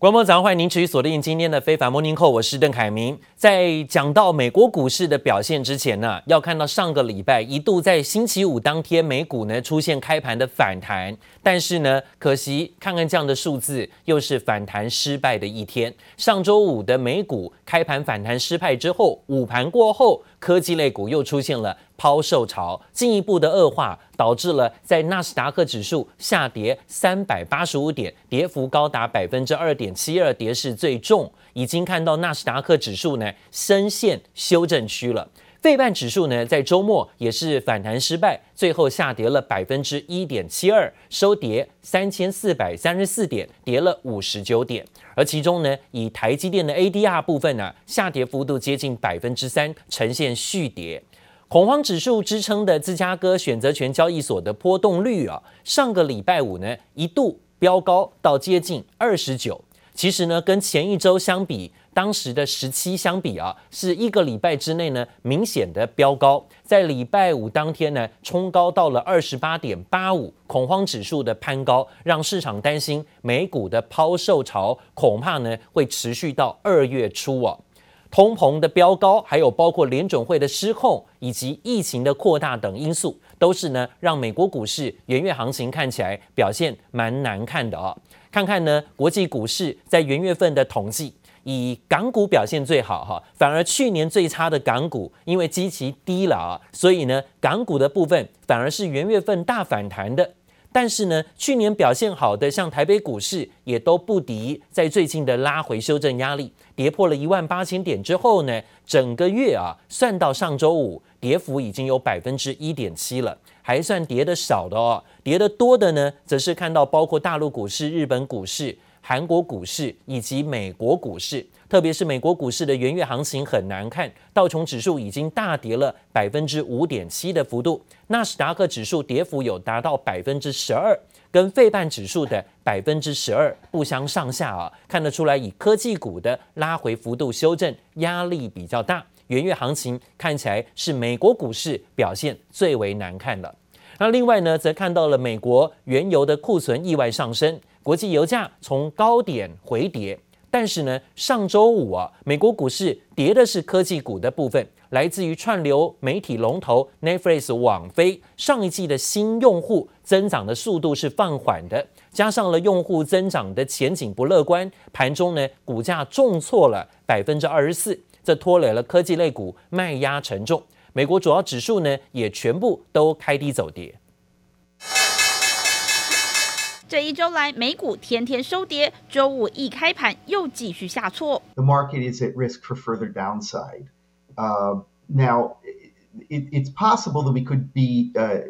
观众早上好，欢迎您持续锁定今天的非凡 Morning Call，我是邓凯明。在讲到美国股市的表现之前呢，要看到上个礼拜一度在星期五当天美股呢出现开盘的反弹，但是呢，可惜看看这样的数字，又是反弹失败的一天。上周五的美股开盘反弹失败之后，午盘过后，科技类股又出现了抛售潮，进一步的恶化，导致了在纳斯达克指数下跌三百八十五点，跌幅高达百分之二点七二，跌势最重，已经看到纳斯达克指数呢深陷修正区了。费半指数呢在周末也是反弹失败，最后下跌了百分之一点七二，收跌三千四百三十四点，跌了五十九点。而其中呢，以台积电的 ADR 部分呢、下跌幅度接近百分之三，呈现续跌。恐慌指数支撑的芝加哥选择权交易所的波动率啊，上个礼拜五呢一度飙高到接近二十九。其实呢，跟前一周相比，当时的十七相比啊，是一个礼拜之内呢明显的飙高。在礼拜五当天呢，冲高到了二十八点八五，恐慌指数的攀高，让市场担心美股的抛售潮恐怕呢会持续到二月初啊。通膨的飙高，还有包括联准会的失控以及疫情的扩大等因素，都是呢让美国股市元月行情看起来表现蛮难看的、哦。看看呢国际股市在元月份的统计，以港股表现最好哈，反而去年最差的港股因为基期低了啊，所以呢港股的部分反而是元月份大反弹的。但是呢，去年表现好的像台北股市也都不敌在最近的拉回修正压力，跌破了一万八千点之后呢，整个月啊算到上周五，跌幅已经有百分之一点七了，还算跌得少的哦。跌得多的呢，则是看到包括大陆股市、日本股市、韩国股市以及美国股市。特别是美国股市的元月行情很难看，道琼指数已经大跌了百分之五点七的幅度，纳斯达克指数跌幅有达到百分之十二，跟费半指数的百分之十二不相上下啊，看得出来以科技股的拉回幅度修正压力比较大，元月行情看起来是美国股市表现最为难看的。那另外呢，则看到了美国原油的库存意外上升，国际油价从高点回跌。但是呢，上周五啊，美国股市跌的是科技股的部分，来自于串流媒体龙头 Netflix 网飞上一季的新用户增长的速度是放缓的，加上了用户增长的前景不乐观，盘中呢股价重挫了百分之二十四，这拖累了科技类股卖压沉重，美国主要指数呢也全部都开低走跌。这一周来，美股天天收跌，周五一开盘又继续下挫。The market is at risk for further downside. Uh, now, it, it's possible that we could be uh,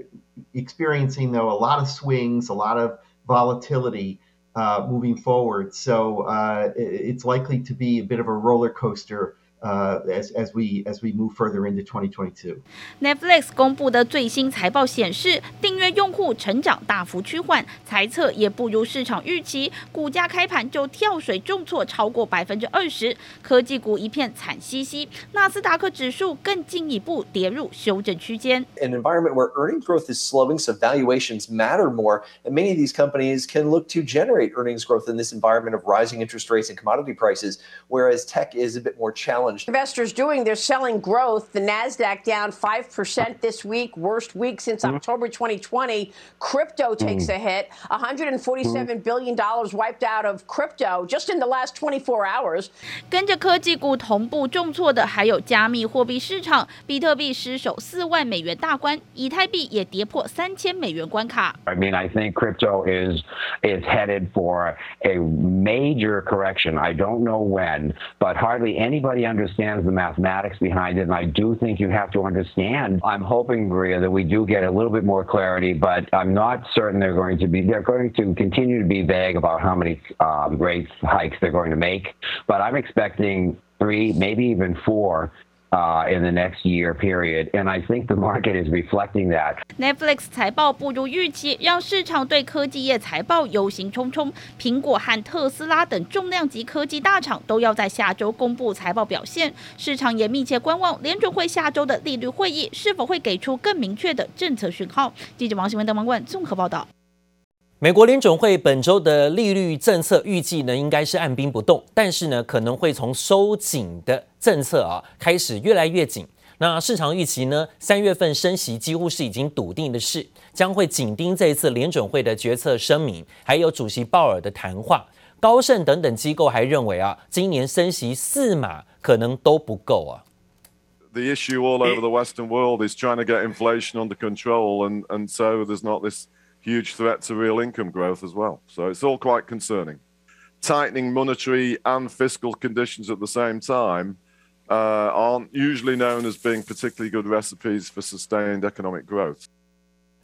experiencing, though, a lot of swings, a lot of volatility uh, moving forward. So uh, it's likely to be a bit of a roller coaster. 呃，as as we as we move further into 2022。Netflix 公布的最新财报显示，订阅用户成长大幅趋缓，财测也不如市场预期，股价开盘就跳水重挫超过百分之二十，科技股一片惨兮兮，纳斯达克指数更进一步跌入修正区间。An environment where earnings growth is slowing, so valuations matter more, and many of these companies can look to generate earnings growth in this environment of rising interest rates and commodity prices, whereas tech is a bit more challenging. Investors doing, they're selling growth. The NASDAQ down 5% this week, worst week since mm-hmm. October 2020. Crypto takes mm-hmm. a hit. $147 billion wiped out of crypto just in the last 24 hours. 跟着科技股同步重挫的还有加密货币市场，比特币失守四万美元大关，以太币也跌破三千美元关卡。I mean, I think crypto is is headed for a major correction. I don't know when, but hardly anybody understands the mathematics behind it. And I do think you have to understand. I'm hoping, Maria, that we do get a little bit more clarity, but I'm not certain they're going to be, they're going to continue to be vague about how many um, rate hikes they're going to make. But I'm expecting three, maybe even four Uh, in the next year period, and I think the market is reflecting that. Netflix 财报不如预期，让市场对科技业财报忧心忡忡。苹果和特斯拉等重量级科技大厂都要在下周公布财报表现，市场也密切观望联准会下周的利率会议是否会给出更明确的政策讯号。记者王新文、邓文冠综合报道。美国联准会本周的利率政策预计呢，应该是按兵不动，但是呢，可能会从收紧的政策啊开始越来越紧。那市场预期呢，三月份升息几乎是已经笃定的事，将会紧盯这一次联准会的决策声明，还有主席鲍尔的谈话。高盛等等机构还认为啊，今年升息四码可能都不够啊。The issue all over the Western world is trying to get inflation under control, and and so there's not this huge threat to real income growth as well. So it's all quite concerning. Tightening monetary and fiscal conditions at the same time uh, aren't usually known as being particularly good recipes for sustained economic growth.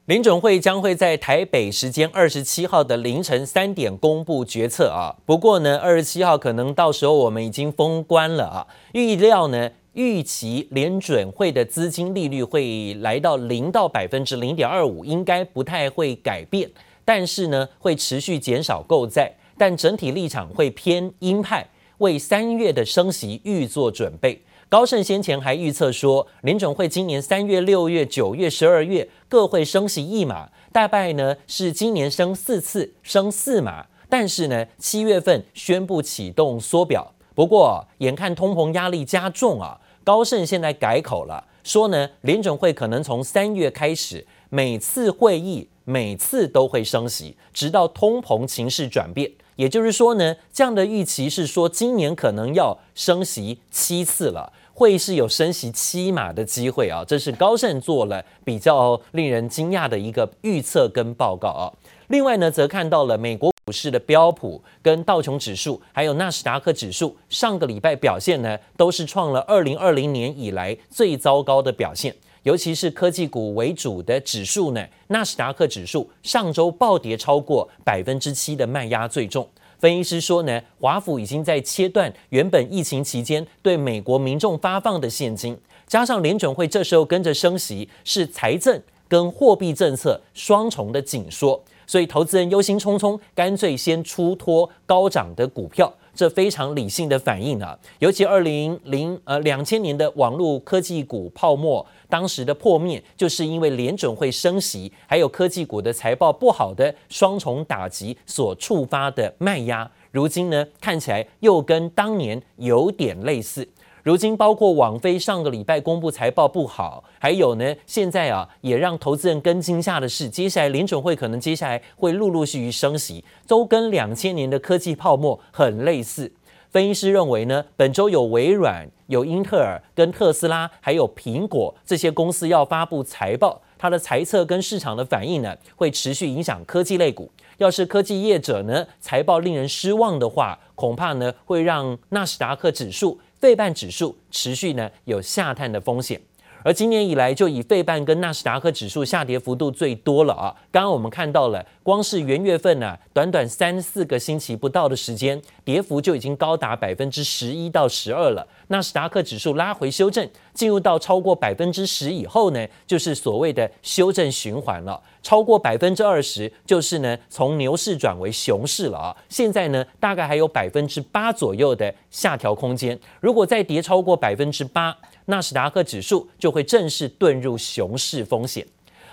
联准会将会在台北时间二十七号的凌晨三点公布决策啊。不过呢，二十七号可能到时候我们已经封关了啊。预料呢，预期联准会的资金利率会来到零到百分之零点二五，应该不太会改变。但是呢，会持续减少购债，但整体立场会偏鹰派，为三月的升息预做准备。高盛先前还预测说，联准会今年三月、六月、九月、十二月各会升息一码，大概呢是今年升四次，升四码。但是呢，七月份宣布启动缩表。不过，眼看通膨压力加重啊，高盛现在改口了，说呢，联准会可能从三月开始，每次会议每次都会升息，直到通膨情势转变。也就是说呢，这样的预期是说，今年可能要升息七次了。会是有升息七码的机会啊，这是高盛做了比较令人惊讶的一个预测跟报告啊。另外呢，则看到了美国股市的标普跟道琼指数，还有纳斯达克指数，上个礼拜表现呢，都是创了二零二零年以来最糟糕的表现，尤其是科技股为主的指数呢，纳斯达克指数上周暴跌超过百分之七的卖压最重。分析师说呢，华府已经在切断原本疫情期间对美国民众发放的现金，加上联准会这时候跟着升息，是财政跟货币政策双重的紧缩，所以投资人忧心忡忡，干脆先出脱高涨的股票。这非常理性的反应啊，尤其二零零呃两千年的网络科技股泡沫，当时的破灭就是因为联准会升息，还有科技股的财报不好的双重打击所触发的卖压。如今呢，看起来又跟当年有点类似。如今，包括网飞上个礼拜公布财报不好，还有呢，现在啊，也让投资人更惊吓的是，接下来联准会可能接下来会陆陆续续升息，都跟两千年的科技泡沫很类似。分析师认为呢，本周有微软、有英特尔、跟特斯拉，还有苹果这些公司要发布财报，它的财测跟市场的反应呢，会持续影响科技类股。要是科技业者呢，财报令人失望的话，恐怕呢，会让纳斯达克指数。费半指数持续呢有下探的风险，而今年以来就以费半跟纳斯达克指数下跌幅度最多了啊。刚刚我们看到了，光是元月份呢、短短三四个星期不到的时间，跌幅就已经高达百分之十一到十二了。纳斯达克指数拉回修正，进入到超过百分之十以后呢，就是所谓的修正循环了。超过百分之二十，就是呢从牛市转为熊市了啊。现在呢，大概还有百分之八左右的下调空间。如果再跌超过百分之八，纳斯达克指数就会正式遁入熊市风险。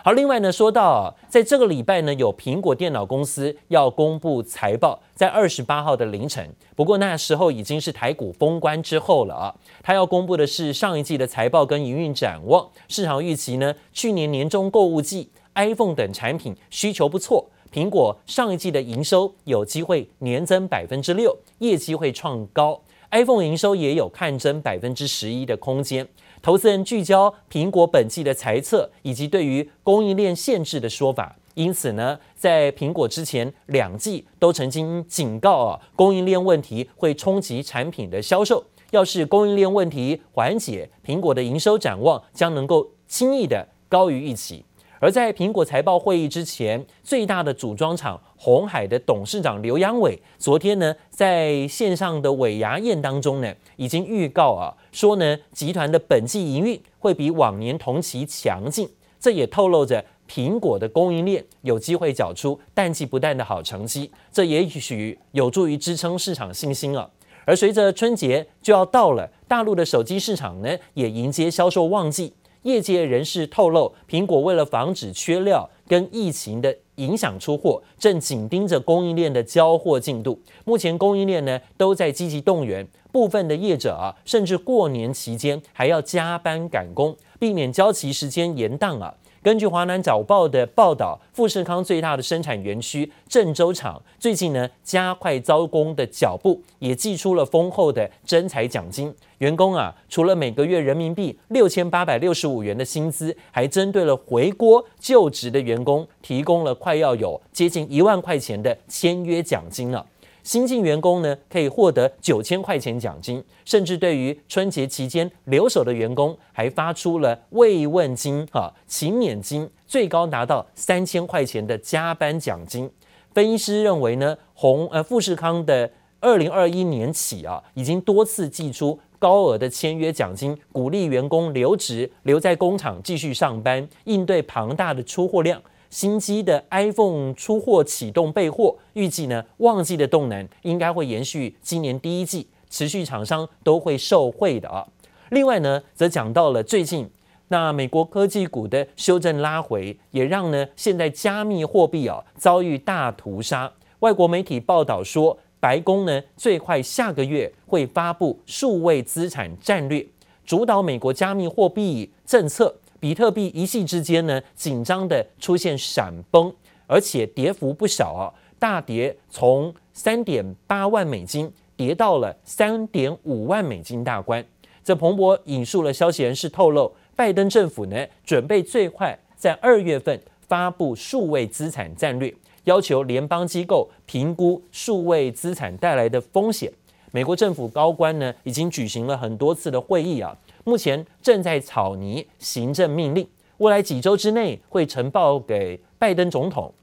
好，另外呢，说到在这个礼拜呢，有苹果电脑公司要公布财报，在二十八号的凌晨。不过那时候已经是台股封关之后了啊。它要公布的是上一季的财报跟营运展望。市场预期呢，去年年中购物季 iPhone 等产品需求不错，苹果上一季的营收有机会年增百分之六，业绩会创高。iPhone 营收也有看增百分之十一的空间。投资人聚焦苹果本季的财测，以及对于供应链限制的说法。因此呢，在苹果之前两季都曾经警告啊，供应链问题会冲击产品的销售。要是供应链问题缓解，苹果的营收展望将能够轻易的高于预期。而在苹果财报会议之前，最大的组装厂鸿海的董事长刘扬伟昨天呢，在线上的尾牙宴当中呢，已经预告啊，说呢，集团的本季营运会比往年同期强劲，这也透露着苹果的供应链有机会缴出淡季不淡的好成绩，这也许有助于支撑市场信心啊。而随着春节就要到了，大陆的手机市场呢，也迎接销售旺季。业界人士透露，苹果为了防止缺料跟疫情的影响出货，正紧盯着供应链的交货进度。目前供应链呢都在积极动员，部分的业者啊，甚至过年期间还要加班赶工，避免交期时间延宕啊。根据华南早报的报道，富士康最大的生产园区郑州厂最近呢加快招工的脚步，也寄出了丰厚的征才奖金。员工啊，除了每个月人民币六千八百六十五元的薪资，还针对了回国就职的员工提供了快要有接近一万块钱的签约奖金了。新进员工呢，可以获得九千块钱奖金，甚至对于春节期间留守的员工，还发出了慰问金啊、勤勉金，最高达到三千块钱的加班奖金。分析师认为呢，红呃富士康的二零二一年起啊，已经多次寄出高额的签约奖金，鼓励员工留职，留在工厂继续上班，应对庞大的出货量。新机的 iPhone 出货启动备货，预计呢旺季的动能应该会延续今年第一季，持续厂商都会受惠的啊。另外呢，则讲到了最近那美国科技股的修正拉回，也让呢现在加密货币啊遭遇大屠杀。外国媒体报道说，白宫呢最快下个月会发布数位资产战略，主导美国加密货币政策。比特币一夕之间呢，紧张的出现闪崩，而且跌幅不小啊，大跌从三点八万美金跌到了三点五万美金大关。这彭博引述了消息人士透露，拜登政府呢准备最快在二月份发布数位资产战略，要求联邦机构评估数位资产带来的风险。美国政府高官呢已经举行了很多次的会议啊。目前正在草拟行政命令，未来几周之内会呈报给拜登总统，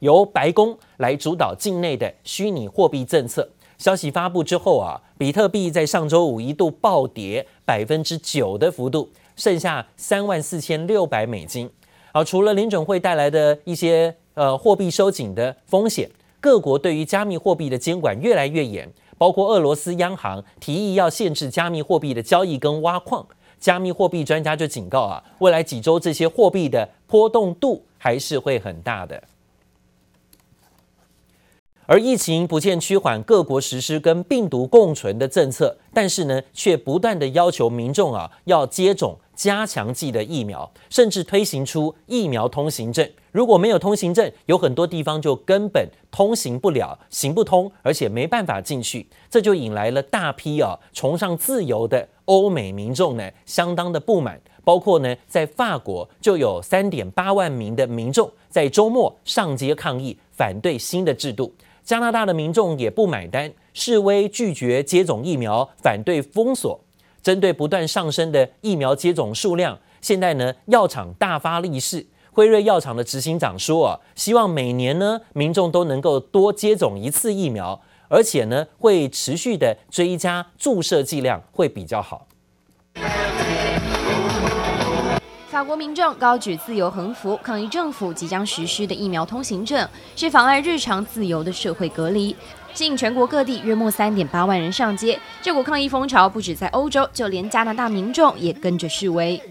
由白宫来主导境内的虚拟货币政策。消息发布之后啊，比特币在上周五一度暴跌百分之九的幅度，剩下三万四千六百美金。而除了联准会带来的一些呃货币收紧的风险，各国对于加密货币的监管越来越严。包括俄罗斯央行提议要限制加密货币的交易跟挖矿，加密货币专家就警告啊，未来几周这些货币的波动度还是会很大的。而疫情不见趋缓，各国实施跟病毒共存的政策，但是呢，却不断的要求民众啊要接种。加强剂的疫苗，甚至推行出疫苗通行证。如果没有通行证，有很多地方就根本通行不了，行不通，而且没办法进去。这就引来了大批啊崇尚自由的欧美民众呢，相当的不满。包括呢，在法国就有三点八万名的民众在周末上街抗议，反对新的制度。加拿大的民众也不买单，示威拒绝接种疫苗，反对封锁。针对不断上升的疫苗接种数量，现在呢，药厂大发利市。辉瑞药厂的执行长说啊，希望每年呢，民众都能够多接种一次疫苗，而且呢，会持续的追加注射剂量，会比较好。法国民众高举自由横幅，抗议政府即将实施的疫苗通行证是妨碍日常自由的社会隔离。近全国各地约莫三点八万人上街，这股抗议风潮不止在欧洲，就连加拿大民众也跟着示威。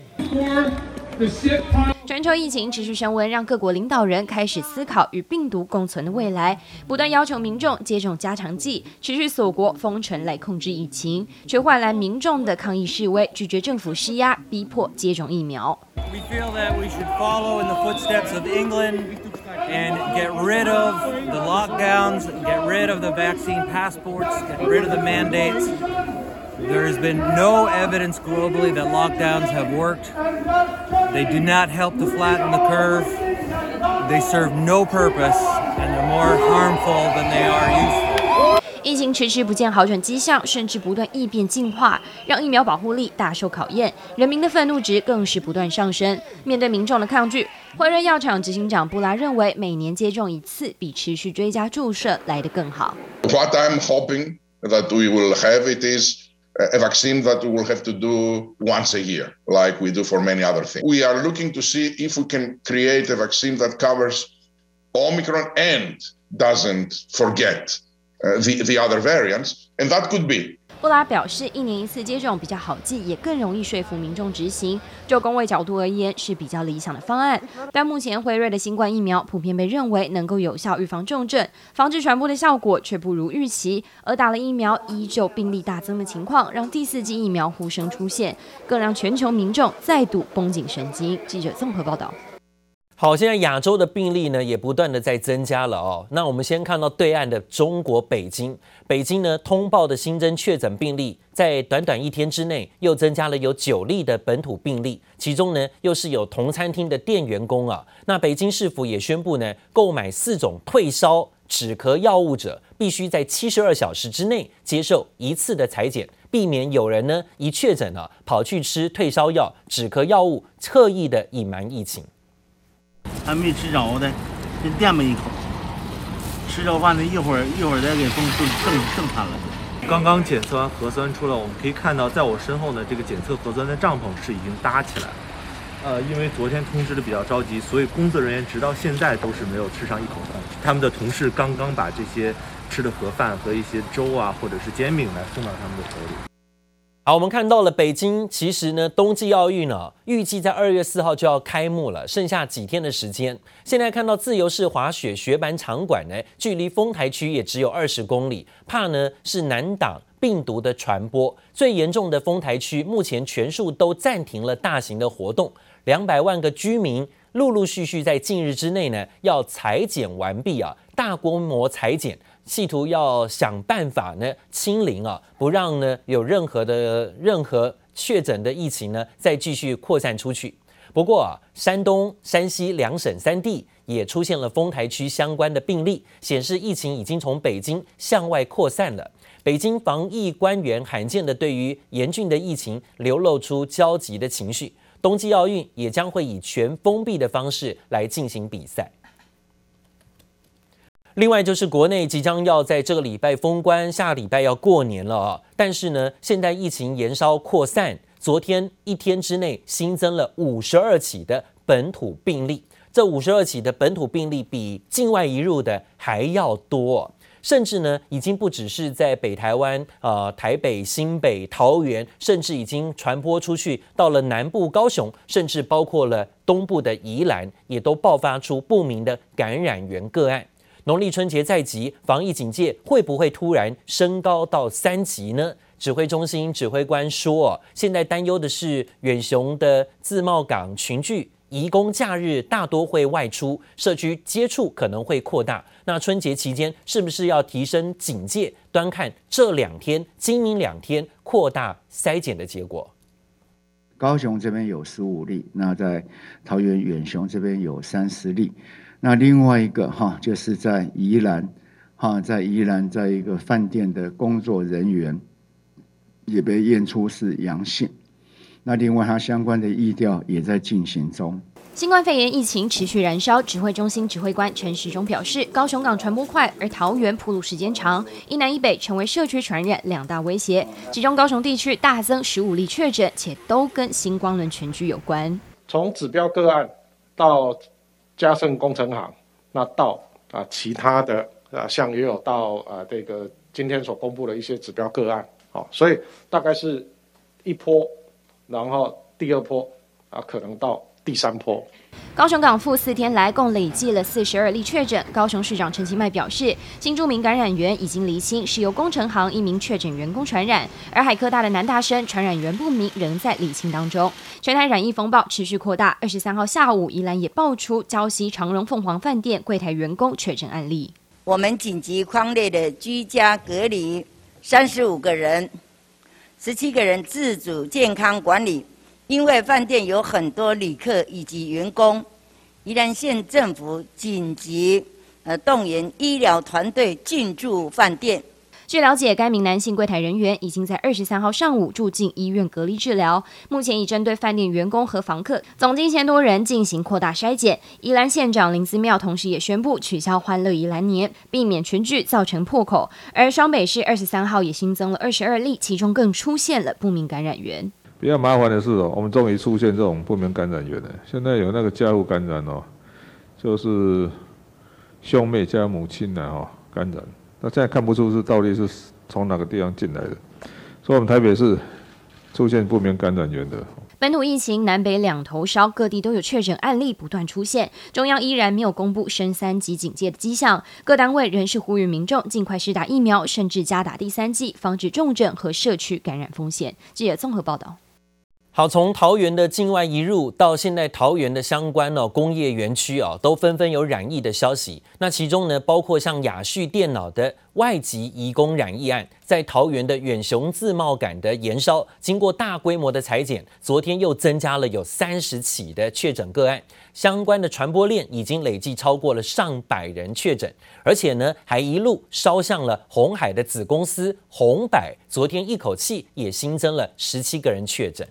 全球疫情持续升温，让各国领导人开始思考与病毒共存的未来，不断要求民众接种加强剂，持续锁国封城来控制疫情，却换来民众的抗议示威，拒绝政府施压，逼迫接种疫苗。There has been no evidence globally that lockdowns have worked. They do not help to flatten the curve. They serve no purpose, and they're more harmful than they are useful. 疫情迟迟不见好转迹象，甚至不断异变进化，让疫苗保护力大受考验。人民的愤怒值更是不断上升。面对民众的抗拒，辉瑞药厂执行长布拉认为，每年接种一次比持续追加注射来得更好。What I'm hoping that we will have it is a vaccine that we will have to do once a year, like we do for many other things. We are looking to see if we can create a vaccine that covers Omicron and doesn't forget uh, the, the other variants, and that could be 布拉表示，一年一次接种比较好记，也更容易说服民众执行。就公卫角度而言，是比较理想的方案。但目前辉瑞的新冠疫苗普遍被认为能够有效预防重症，防治传播的效果却不如预期。而打了疫苗依旧病例大增的情况，让第四剂疫苗呼声出现，更让全球民众再度绷紧神经。记者综合报道。好，现在亚洲的病例呢也不断的在增加了哦。那我们先看到对岸的中国北京，北京呢通报的新增确诊病例，在短短一天之内又增加了有九例的本土病例，其中呢又是有同餐厅的店员工啊。那北京市府也宣布呢，购买四种退烧止咳药物者，必须在七十二小时之内接受一次的裁剪，避免有人呢一确诊了跑去吃退烧药、止咳药物，刻意的隐瞒疫情。还没吃着的，先垫吧一口。吃着饭的一会儿一会儿再给送正正正餐了。刚刚检测完核酸出来，我们可以看到，在我身后呢，这个检测核酸的帐篷是已经搭起来了。呃，因为昨天通知的比较着急，所以工作人员直到现在都是没有吃上一口饭。他们的同事刚刚把这些吃的盒饭和一些粥啊，或者是煎饼来送到他们的手里。好，我们看到了北京，其实呢，冬季奥运呢，预计在二月四号就要开幕了，剩下几天的时间。现在看到自由式滑雪雪板场馆呢，距离丰台区也只有二十公里，怕呢是难挡病毒的传播。最严重的丰台区，目前全数都暂停了大型的活动，两百万个居民陆陆续续在近日之内呢，要裁剪完毕啊，大规模裁剪。企图要想办法呢清零啊，不让呢有任何的任何确诊的疫情呢再继续扩散出去。不过啊，山东、山西两省三地也出现了丰台区相关的病例，显示疫情已经从北京向外扩散了。北京防疫官员罕见的对于严峻的疫情流露出焦急的情绪。冬季奥运也将会以全封闭的方式来进行比赛。另外就是国内即将要在这个礼拜封关，下礼拜要过年了啊！但是呢，现在疫情延烧扩散，昨天一天之内新增了五十二起的本土病例，这五十二起的本土病例比境外移入的还要多，甚至呢，已经不只是在北台湾、呃、台北、新北、桃园，甚至已经传播出去到了南部高雄，甚至包括了东部的宜兰，也都爆发出不明的感染源个案。农历春节在即，防疫警戒会不会突然升高到三级呢？指挥中心指挥官说，现在担忧的是远雄的自贸港群聚，移工假日大多会外出，社区接触可能会扩大。那春节期间是不是要提升警戒？端看这两天、今明两天扩大筛检的结果。高雄这边有十五例，那在桃园远雄这边有三十例。那另外一个哈，就是在宜兰，哈，在宜兰，在一个饭店的工作人员也被验出是阳性。那另外，它相关的疫调也在进行中。新冠肺炎疫情持续燃烧，指挥中心指挥官陈时中表示，高雄港传播快，而桃园铺路时间长，一南一北成为社区传染两大威胁。其中高雄地区大增十五例确诊，且都跟新光轮全聚有关。从指标个案到嘉盛工程行，那到啊其他的啊像也有到啊这个今天所公布的一些指标个案，好，所以大概是一波，然后第二波啊可能到第三波。高雄港府四天来共累计了四十二例确诊。高雄市长陈其迈表示，新住民感染源已经厘清，是由工程行一名确诊员工传染，而海科大的男大生传染源不明，仍在厘清当中。全台染疫风暴持续扩大。二十三号下午，宜兰也爆出礁溪长荣凤凰饭店柜台员工确诊案例。我们紧急框列的居家隔离三十五个人，十七个人自主健康管理。因为饭店有很多旅客以及员工，宜兰县政府紧急呃动员医疗团队进驻饭店。据了解，该名男性柜台人员已经在二十三号上午住进医院隔离治疗，目前已针对饭店员工和房客总计一千多人进行扩大筛检。宜兰县长林思妙同时也宣布取消欢乐宜兰年，避免群聚造成破口。而双北市二十三号也新增了二十二例，其中更出现了不明感染源。比较麻烦的是哦，我们终于出现这种不明感染源了。现在有那个家户感染哦，就是兄妹加母亲的哦感染，那现在看不出是到底是从哪个地方进来的，所以我们台北市出现不明感染源的。本土疫情南北两头烧，各地都有确诊案例不断出现，中央依然没有公布升三级警戒的迹象，各单位仍是呼吁民众尽快施打疫苗，甚至加打第三剂，防止重症和社区感染风险。记者综合报道。好，从桃园的境外移入到现在桃园的相关哦工业园区啊，都纷纷有染疫的消息。那其中呢，包括像亚旭电脑的外籍移工染疫案，在桃园的远雄自贸感的延烧，经过大规模的裁剪，昨天又增加了有三十起的确诊个案，相关的传播链已经累计超过了上百人确诊，而且呢，还一路烧向了鸿海的子公司鸿百，昨天一口气也新增了十七个人确诊。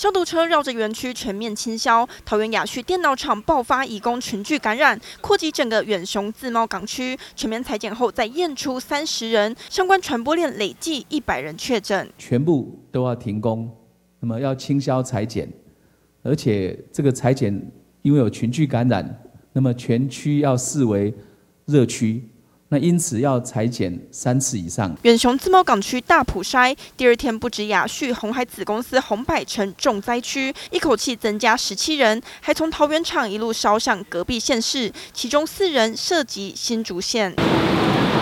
消毒车绕着园区全面清消，桃园雅旭电脑厂爆发移工群聚感染，扩及整个远雄自贸港区。全面裁剪后，再验出三十人，相关传播链累计一百人确诊，全部都要停工，那么要清消裁剪，而且这个裁剪因为有群聚感染，那么全区要视为热区。那因此要裁减三次以上。远雄自贸港区大埔筛第二天，不止雅旭红海子公司红百城重灾区，一口气增加十七人，还从桃园厂一路烧向隔壁县市，其中四人涉及新竹县。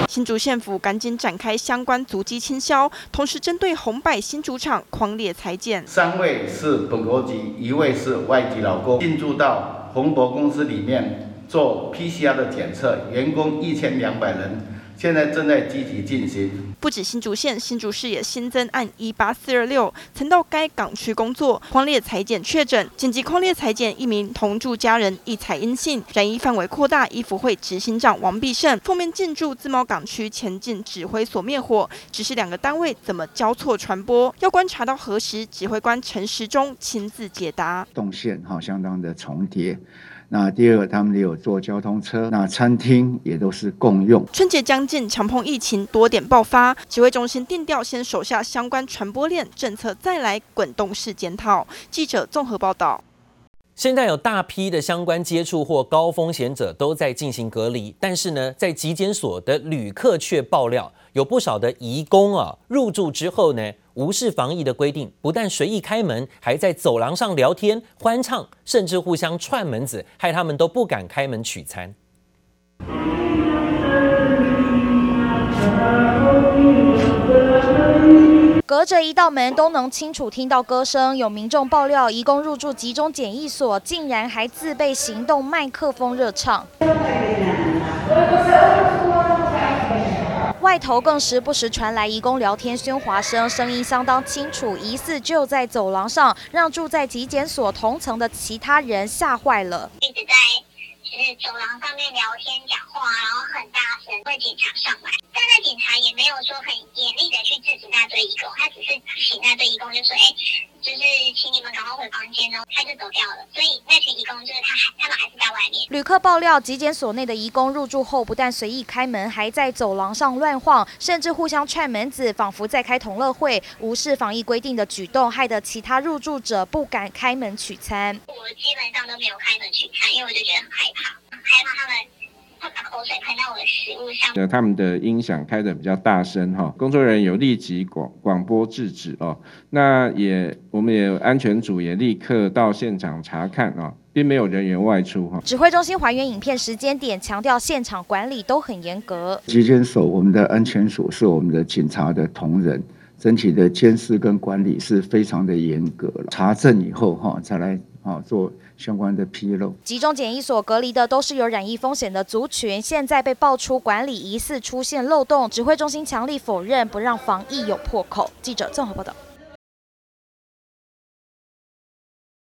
新竹县府赶紧展开相关足迹清消，同时针对红百新竹厂狂烈裁剪。三位是本国籍，一位是外籍劳工，进驻到红博公司里面。做 PCR 的检测，员工一千两百人，现在正在积极进行。不止新竹县，新竹市也新增案一八四二六，曾到该港区工作，匡列裁检确诊，紧急匡列裁检一名同住家人一采阴性，染疫范围扩大。医福会执行长王必胜奉命进驻自贸港区前进指挥所灭火，只是两个单位怎么交错传播，要观察到何时，指挥官陈时中亲自解答。动线哈相当的重叠。那第二，他们也有坐交通车，那餐厅也都是共用。春节将近，强碰疫情多点爆发，指挥中心定调先手下相关传播链政策，再来滚动式检讨。记者综合报道。现在有大批的相关接触或高风险者都在进行隔离，但是呢，在疾检所的旅客却爆料，有不少的移工啊入住之后呢，无视防疫的规定，不但随意开门，还在走廊上聊天欢唱，甚至互相串门子，害他们都不敢开门取餐。隔着一道门都能清楚听到歌声，有民众爆料，移工入住集中检疫所，竟然还自备行动麦克风热唱。外头更时不时传来移工聊天喧哗声，声音相当清楚，疑似就在走廊上，让住在疾检所同层的其他人吓坏了。是走廊上面聊天讲话，然后很大声，会警察上来，但那警察也没有说很严厉的去制止那对义工，他只是请那对义工就说，哎，就是请你们赶快回房间哦，他就走掉了。所以那群义工就是他还他们还是在外面。旅客爆料，极检所内的义工入住后，不但随意开门，还在走廊上乱晃，甚至互相踹门子，仿佛在开同乐会，无视防疫规定的举动，害得其他入住者不敢开门取餐。我基本上都没有开门取餐，因为我就觉得很害怕。害怕他们会把口水喷到我的食物上。他们的音响开的比较大声哈，工作人员有立即广广播制止哦。那也我们也安全组也立刻到现场查看啊，并没有人员外出哈。指挥中心还原影片时间点，强调现场管理都很严格。疾检所我们的安全所是我们的警察的同仁，整体的监视跟管理是非常的严格了。查证以后哈，再来啊做。相关的披露，集中检疫所隔离的都是有染疫风险的族群，现在被爆出管理疑似出现漏洞，指挥中心强力否认，不让防疫有破口。记者综合报道。